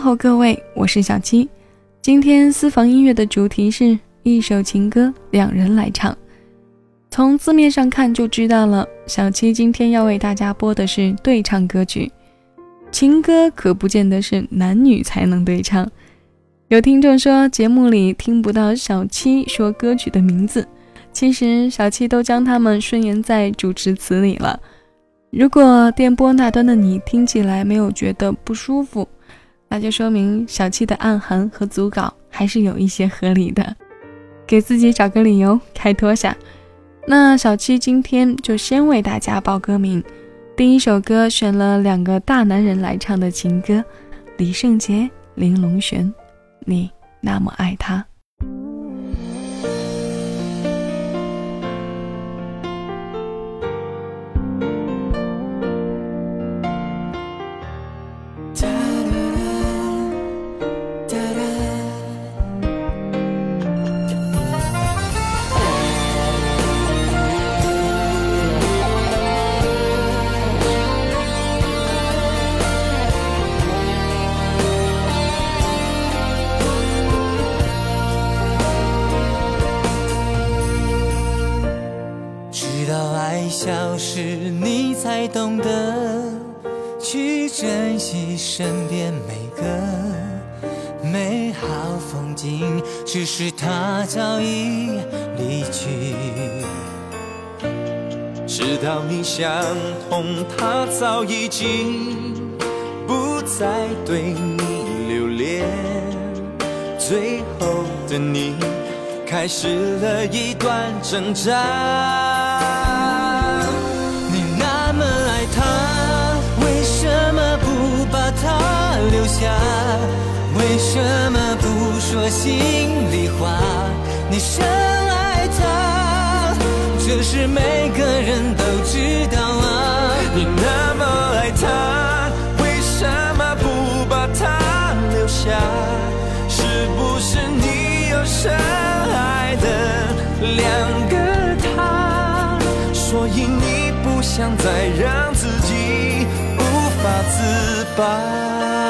后各位，我是小七。今天私房音乐的主题是一首情歌，两人来唱。从字面上看就知道了，小七今天要为大家播的是对唱歌曲。情歌可不见得是男女才能对唱。有听众说节目里听不到小七说歌曲的名字，其实小七都将它们顺延在主持词里了。如果电波那端的你听起来没有觉得不舒服，那就说明小七的暗含和组稿还是有一些合理的，给自己找个理由开脱下。那小七今天就先为大家报歌名，第一首歌选了两个大男人来唱的情歌，李圣杰、林隆璇。你那么爱他。他早已经不再对你留恋。最后的你，开始了一段挣扎。你那么爱他，为什么不把他留下，为什么不说心里话？你深爱他，这是每个人都知道下？是不是你有深爱的两个他？所以你不想再让自己无法自拔。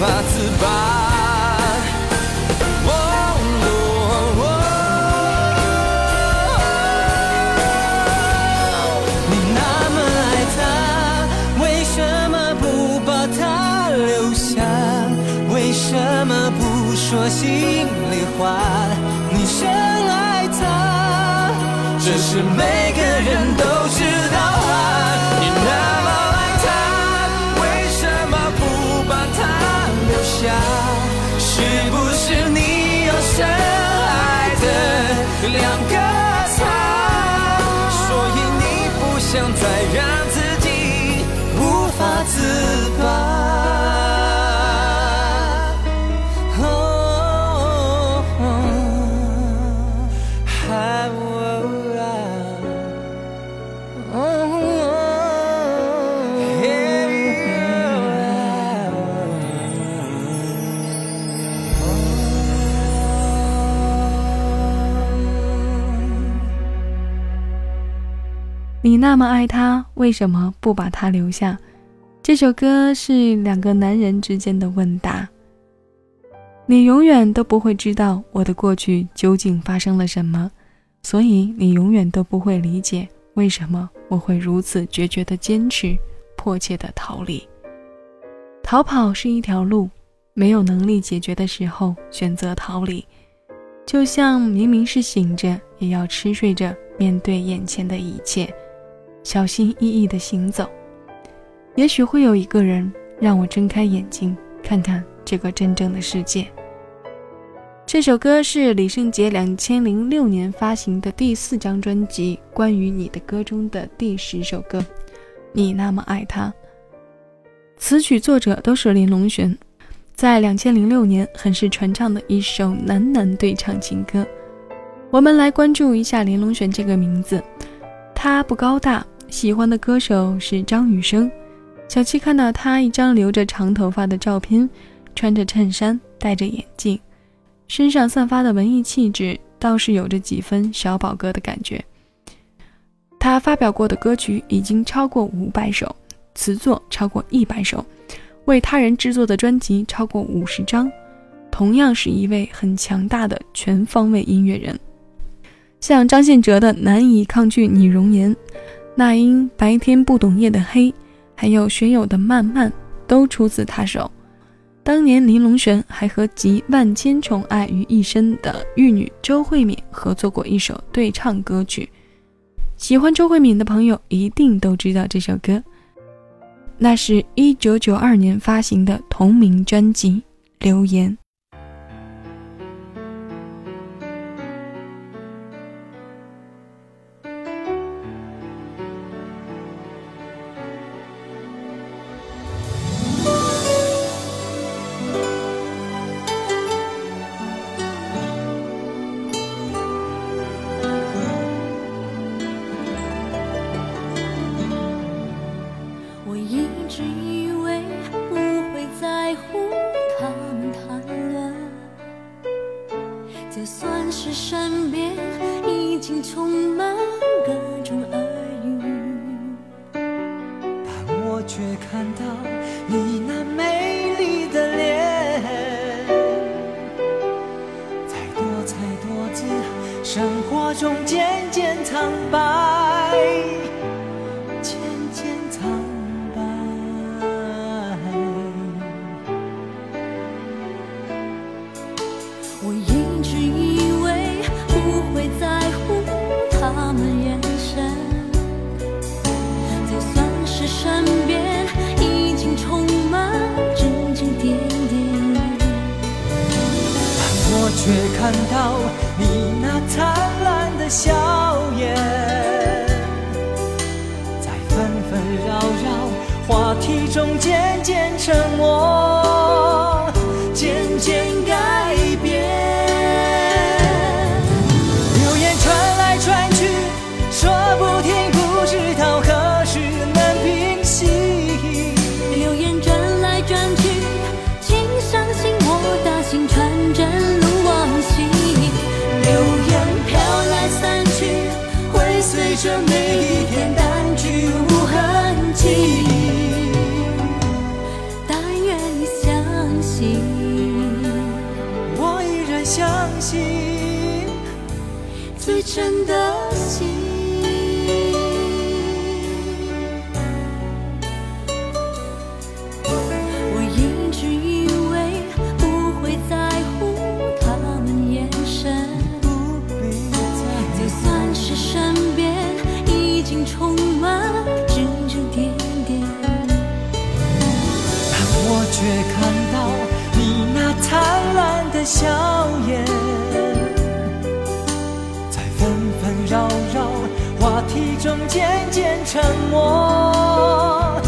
无法自拔。你那么爱他，为什么不把他留下？为什么不说心里话？你深爱他，只是没。那么爱他，为什么不把他留下？这首歌是两个男人之间的问答。你永远都不会知道我的过去究竟发生了什么，所以你永远都不会理解为什么我会如此决绝的坚持，迫切的逃离。逃跑是一条路，没有能力解决的时候选择逃离，就像明明是醒着，也要吃睡着面对眼前的一切，小心翼翼的行走。也许会有一个人让我睁开眼睛，看看这个真正的世界。这首歌是李圣杰两千零六年发行的第四张专辑《关于你的歌》中的第十首歌。你那么爱他，词曲作者都是林隆璇，在两千零六年很是传唱的一首男男对唱情歌。我们来关注一下林隆璇这个名字，他不高大，喜欢的歌手是张雨生。小七看到他一张留着长头发的照片，穿着衬衫，戴着眼镜。身上散发的文艺气质倒是有着几分小宝哥的感觉。他发表过的歌曲已经超过五百首，词作超过一百首，为他人制作的专辑超过五十张，同样是一位很强大的全方位音乐人。像张信哲的《难以抗拒你容颜》，那英《白天不懂夜的黑》，还有学友的《慢慢》，都出自他手。当年林隆璇还和集万千宠爱于一身的玉女周慧敏合作过一首对唱歌曲，喜欢周慧敏的朋友一定都知道这首歌，那是一九九二年发行的同名专辑《留言》。在纷纷扰扰话题中渐渐沉默，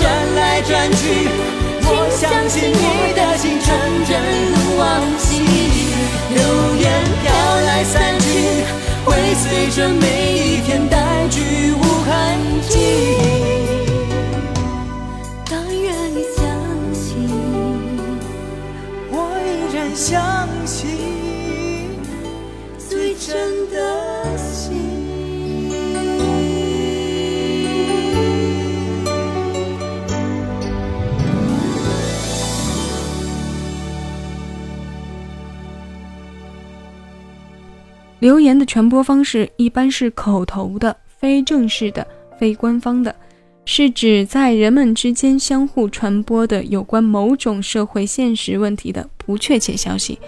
转来转去，我相信你的心纯真如往昔。流言飘来散去，会随着每一天淡去留言的传播方式一般是口头的、非正式的、非官方的。是指在人们之间相互传播的有关某种社会现实问题的不确切消息。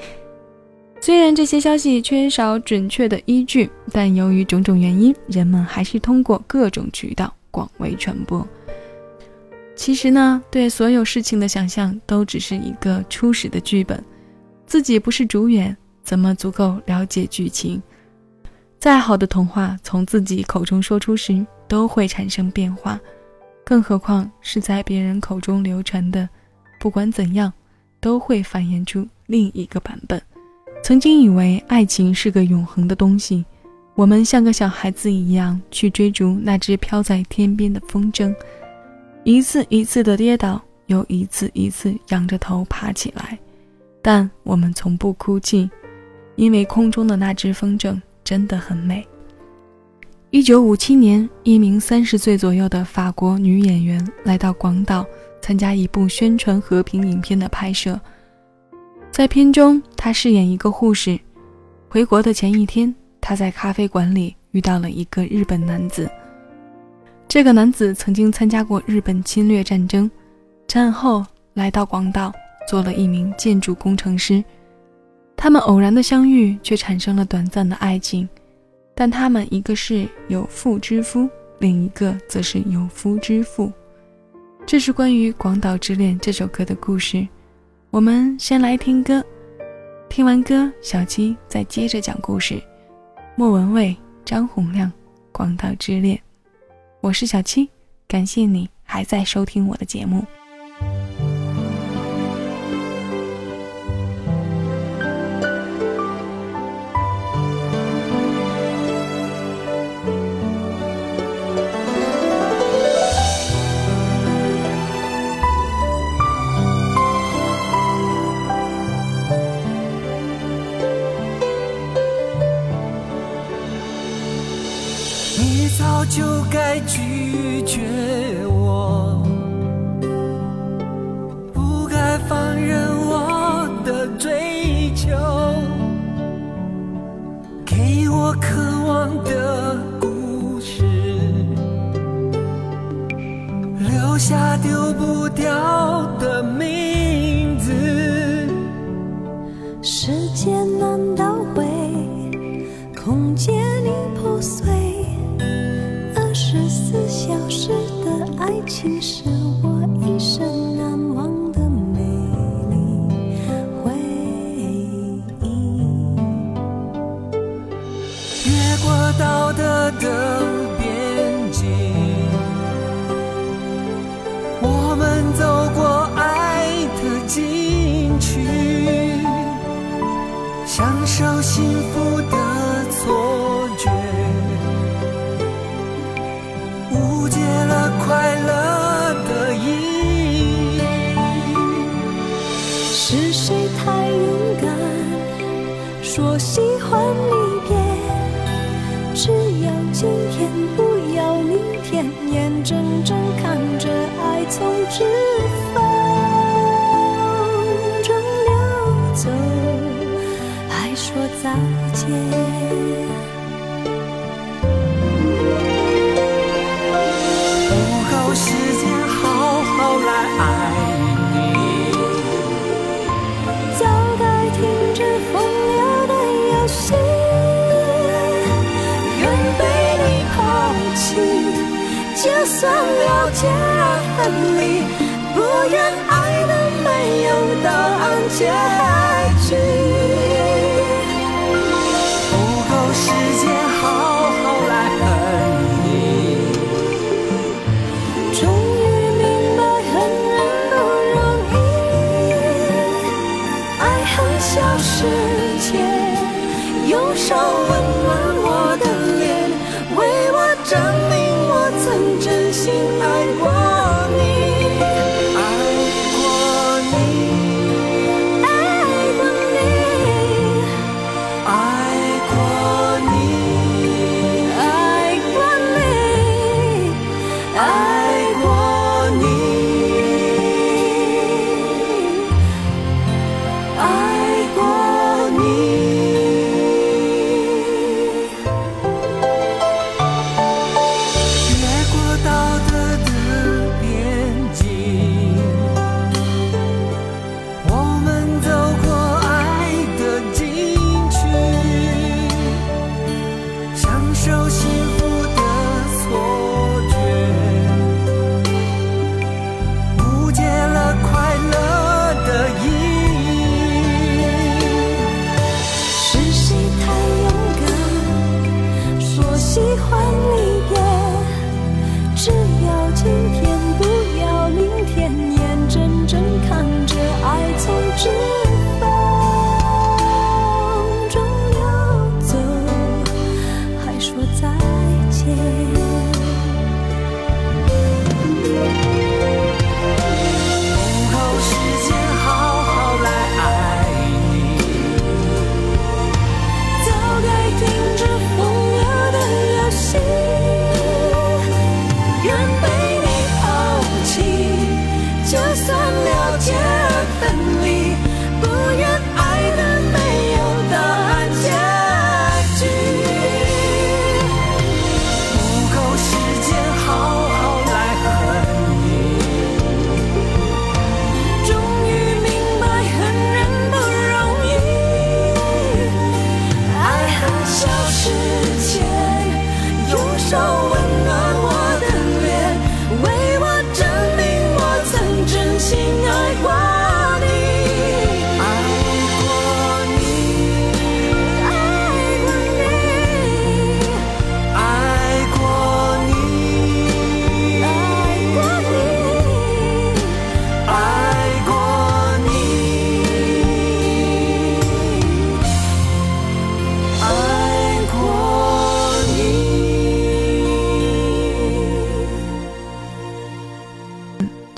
虽然这些消息缺少准确的依据，但由于种种原因，人们还是通过各种渠道广为传播。其实呢，对所有事情的想象都只是一个初始的剧本，自己不是主演，怎么足够了解剧情？再好的童话，从自己口中说出时，都会产生变化。更何况是在别人口中流传的，不管怎样，都会繁衍出另一个版本。曾经以为爱情是个永恒的东西，我们像个小孩子一样去追逐那只飘在天边的风筝，一次一次的跌倒，又一次一次仰着头爬起来，但我们从不哭泣，因为空中的那只风筝真的很美。一九五七年，一名三十岁左右的法国女演员来到广岛参加一部宣传和平影片的拍摄。在片中，她饰演一个护士。回国的前一天，她在咖啡馆里遇到了一个日本男子。这个男子曾经参加过日本侵略战争，战后来到广岛做了一名建筑工程师。他们偶然的相遇，却产生了短暂的爱情。但他们一个是有妇之夫，另一个则是有夫之妇。这是关于《广岛之恋》这首歌的故事。我们先来听歌，听完歌，小七再接着讲故事。莫文蔚、张洪亮，《广岛之恋》。我是小七，感谢你还在收听我的节目。已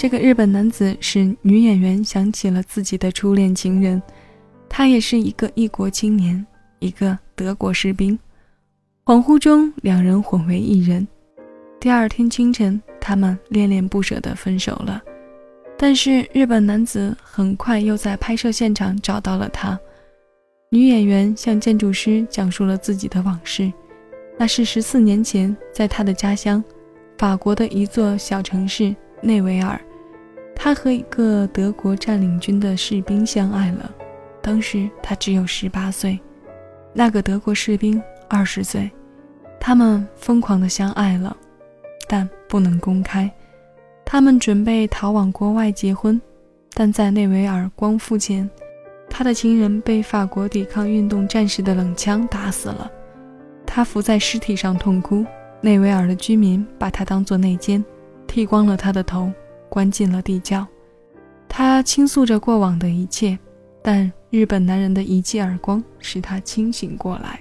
这个日本男子使女演员想起了自己的初恋情人，他也是一个异国青年，一个德国士兵。恍惚中，两人混为一人。第二天清晨，他们恋恋不舍地分手了。但是日本男子很快又在拍摄现场找到了她。女演员向建筑师讲述了自己的往事，那是十四年前在她的家乡，法国的一座小城市内维尔。他和一个德国占领军的士兵相爱了，当时他只有十八岁，那个德国士兵二十岁，他们疯狂的相爱了，但不能公开。他们准备逃往国外结婚，但在内维尔光复前，他的情人被法国抵抗运动战士的冷枪打死了。他伏在尸体上痛哭，内维尔的居民把他当作内奸，剃光了他的头。关进了地窖，他倾诉着过往的一切，但日本男人的一记耳光使他清醒过来。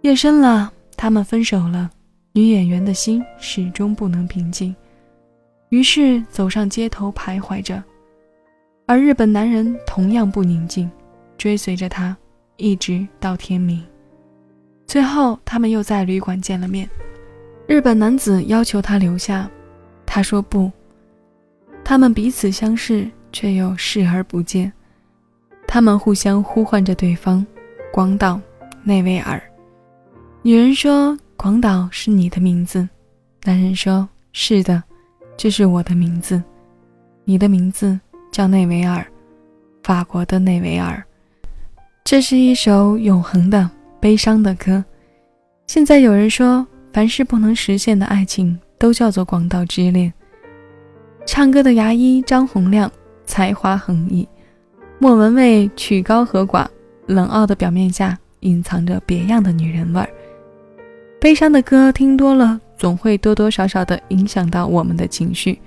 夜深了，他们分手了，女演员的心始终不能平静，于是走上街头徘徊着，而日本男人同样不宁静，追随着她，一直到天明。最后，他们又在旅馆见了面，日本男子要求他留下，他说不。他们彼此相视，却又视而不见。他们互相呼唤着对方：“广岛，内维尔。”女人说：“广岛是你的名字。”男人说：“是的，这是我的名字。你的名字叫内维尔，法国的内维尔。”这是一首永恒的悲伤的歌。现在有人说，凡是不能实现的爱情，都叫做广岛之恋。唱歌的牙医张洪亮才华横溢，莫文蔚曲高和寡，冷傲的表面下隐藏着别样的女人味儿。悲伤的歌听多了，总会多多少少的影响到我们的情绪。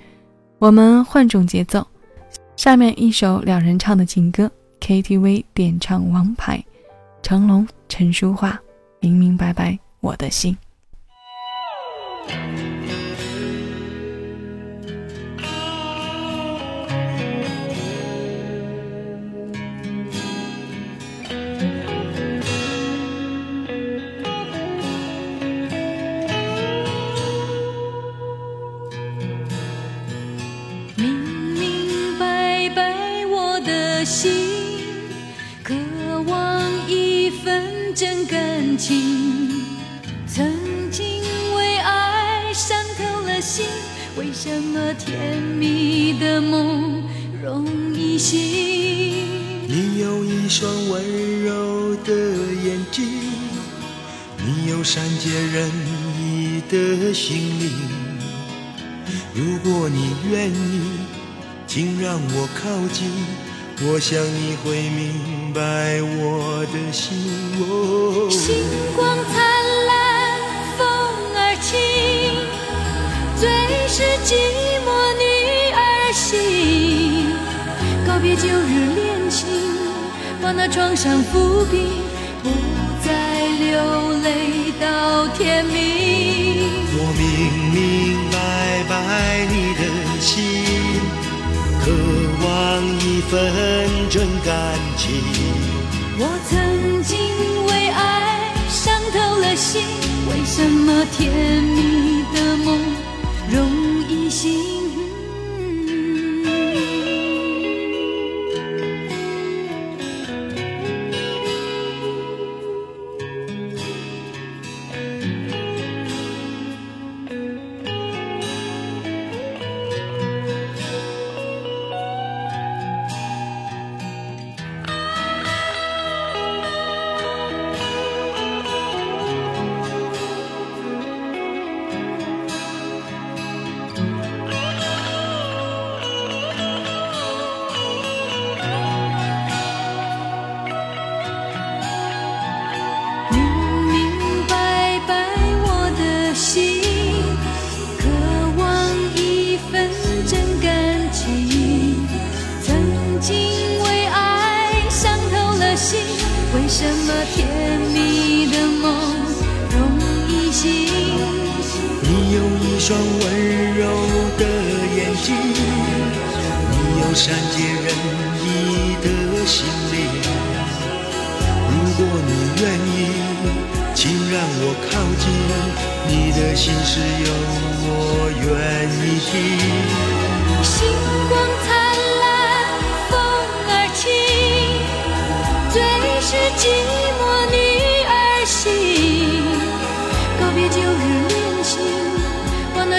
我们换种节奏，下面一首两人唱的情歌，KTV 点唱王牌，成龙、陈淑桦，明明白白我的心。心渴望一份真感情，曾经为爱伤透了心，为什么甜蜜的梦容易醒？你有一双温柔的眼睛，你有善解人意的心灵。如果你愿意，请让我靠近，我想你会明白我的心。哦星光灿烂，风儿轻。最是寂寞女儿心，告别旧日恋情，把那创伤抚平，不再流泪到天明。我明明白白你份真感情。我曾经为爱伤透了心，为什么甜蜜的梦？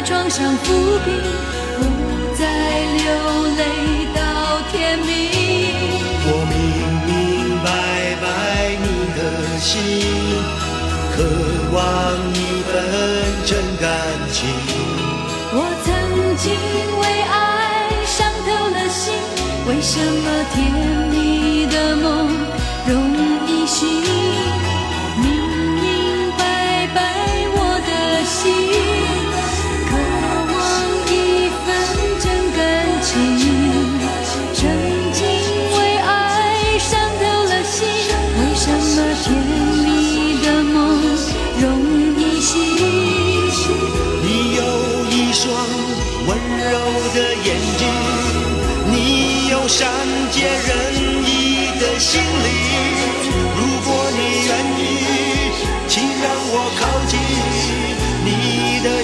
那创伤抚平，不再流泪到天明。我明明白白你的心，渴望一份真感情。我曾经为爱伤透了心，为什么甜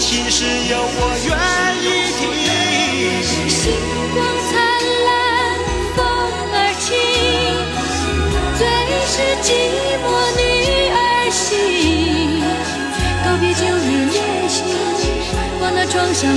心事有我愿意听。星光灿烂，风儿轻，最是寂寞女儿心。告别旧日恋情，把那创伤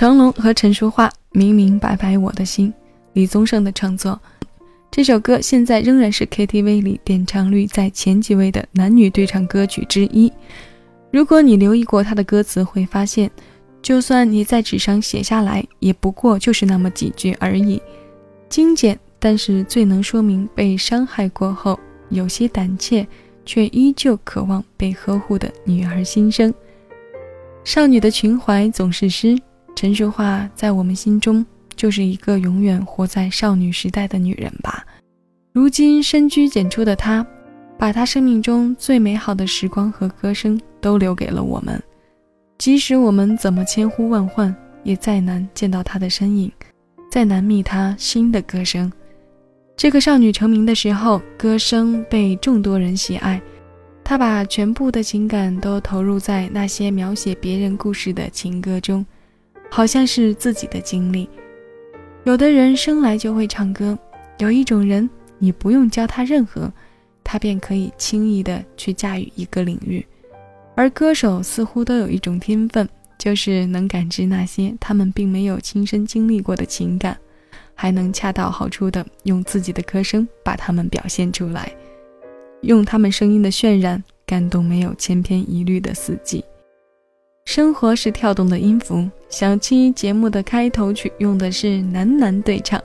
成龙和陈淑桦，明明白白我的心。李宗盛的创作，这首歌现在仍然是 KTV 里点唱率在前几位的男女对唱歌曲之一。如果你留意过它的歌词，会发现，就算你在纸上写下来，也不过就是那么几句而已，精简，但是最能说明被伤害过后有些胆怯，却依旧渴望被呵护的女儿心声。少女的情怀总是诗，陈淑桦在我们心中就是一个永远活在少女时代的女人吧。如今深居简出的她，把她生命中最美好的时光和歌声都留给了我们。即使我们怎么千呼万唤，也再难见到她的身影，再难觅她新的歌声。这个少女成名的时候，歌声被众多人喜爱。她把全部的情感都投入在那些描写别人故事的情歌中，好像是自己的经历。有的人生来就会唱歌，有一种人，你不用教他任何，他便可以轻易的去驾驭一个领域。而歌手似乎都有一种天分，就是能感知那些他们并没有亲身经历过的情感，还能恰到好处的用自己的歌声把它们表现出来。用他们声音的渲染感动没有千篇一律的四季。生活是跳动的音符。小七节目的开头曲用的是男男对唱，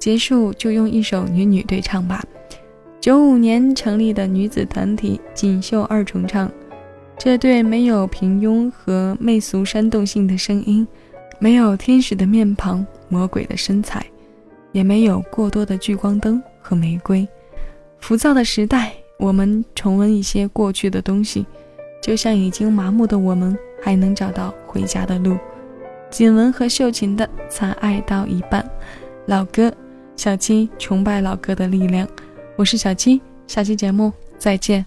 结束就用一首女女对唱吧。九五年成立的女子团体锦绣二重唱，这对没有平庸和媚俗煽动性的声音，没有天使的面庞、魔鬼的身材，也没有过多的聚光灯和玫瑰。浮躁的时代。我们重温一些过去的东西，就像已经麻木的我们，还能找到回家的路。锦文和秀琴的《才爱到一半》，老哥，小七崇拜老哥的力量。我是小七，下期节目再见。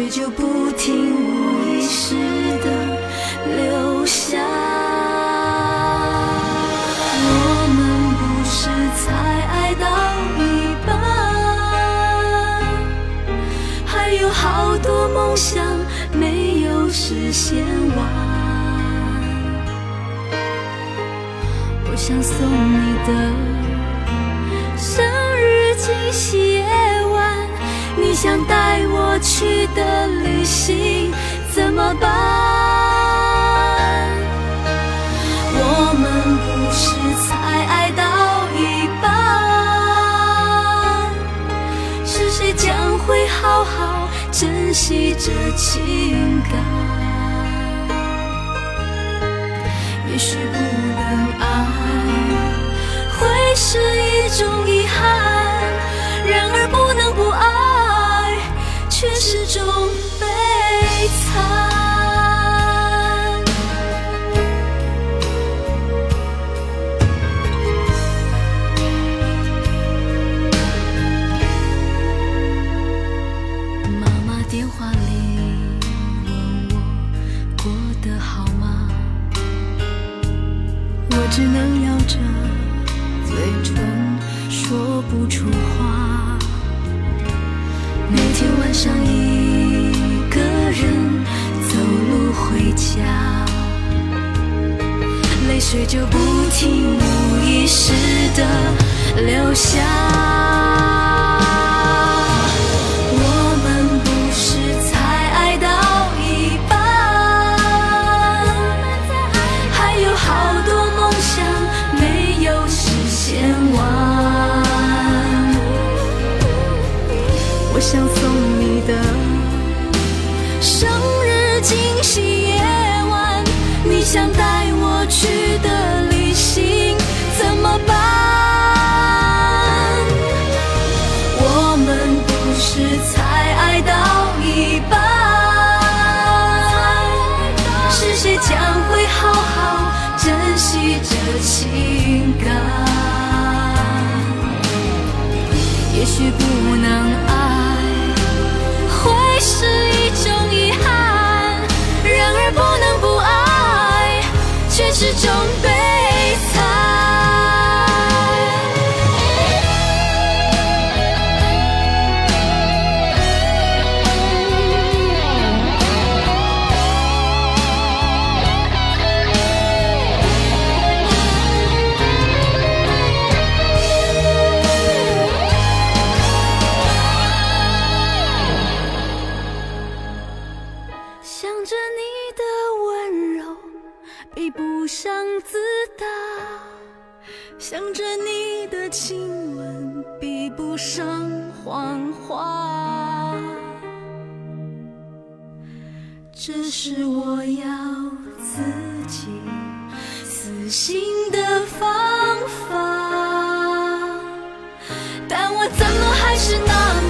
却就不停无意识的流下。我们不是才爱到一半，还有好多梦想没有实现完。我想送你的生日惊喜，想带我去的旅行怎么办？我们不是才爱到一半，是谁将会好好珍惜这情感？也许不能爱，会是一种遗憾；然而始终被想着你的亲吻，比不上谎话。这是我要自己死心的方法。但我怎么还是那么。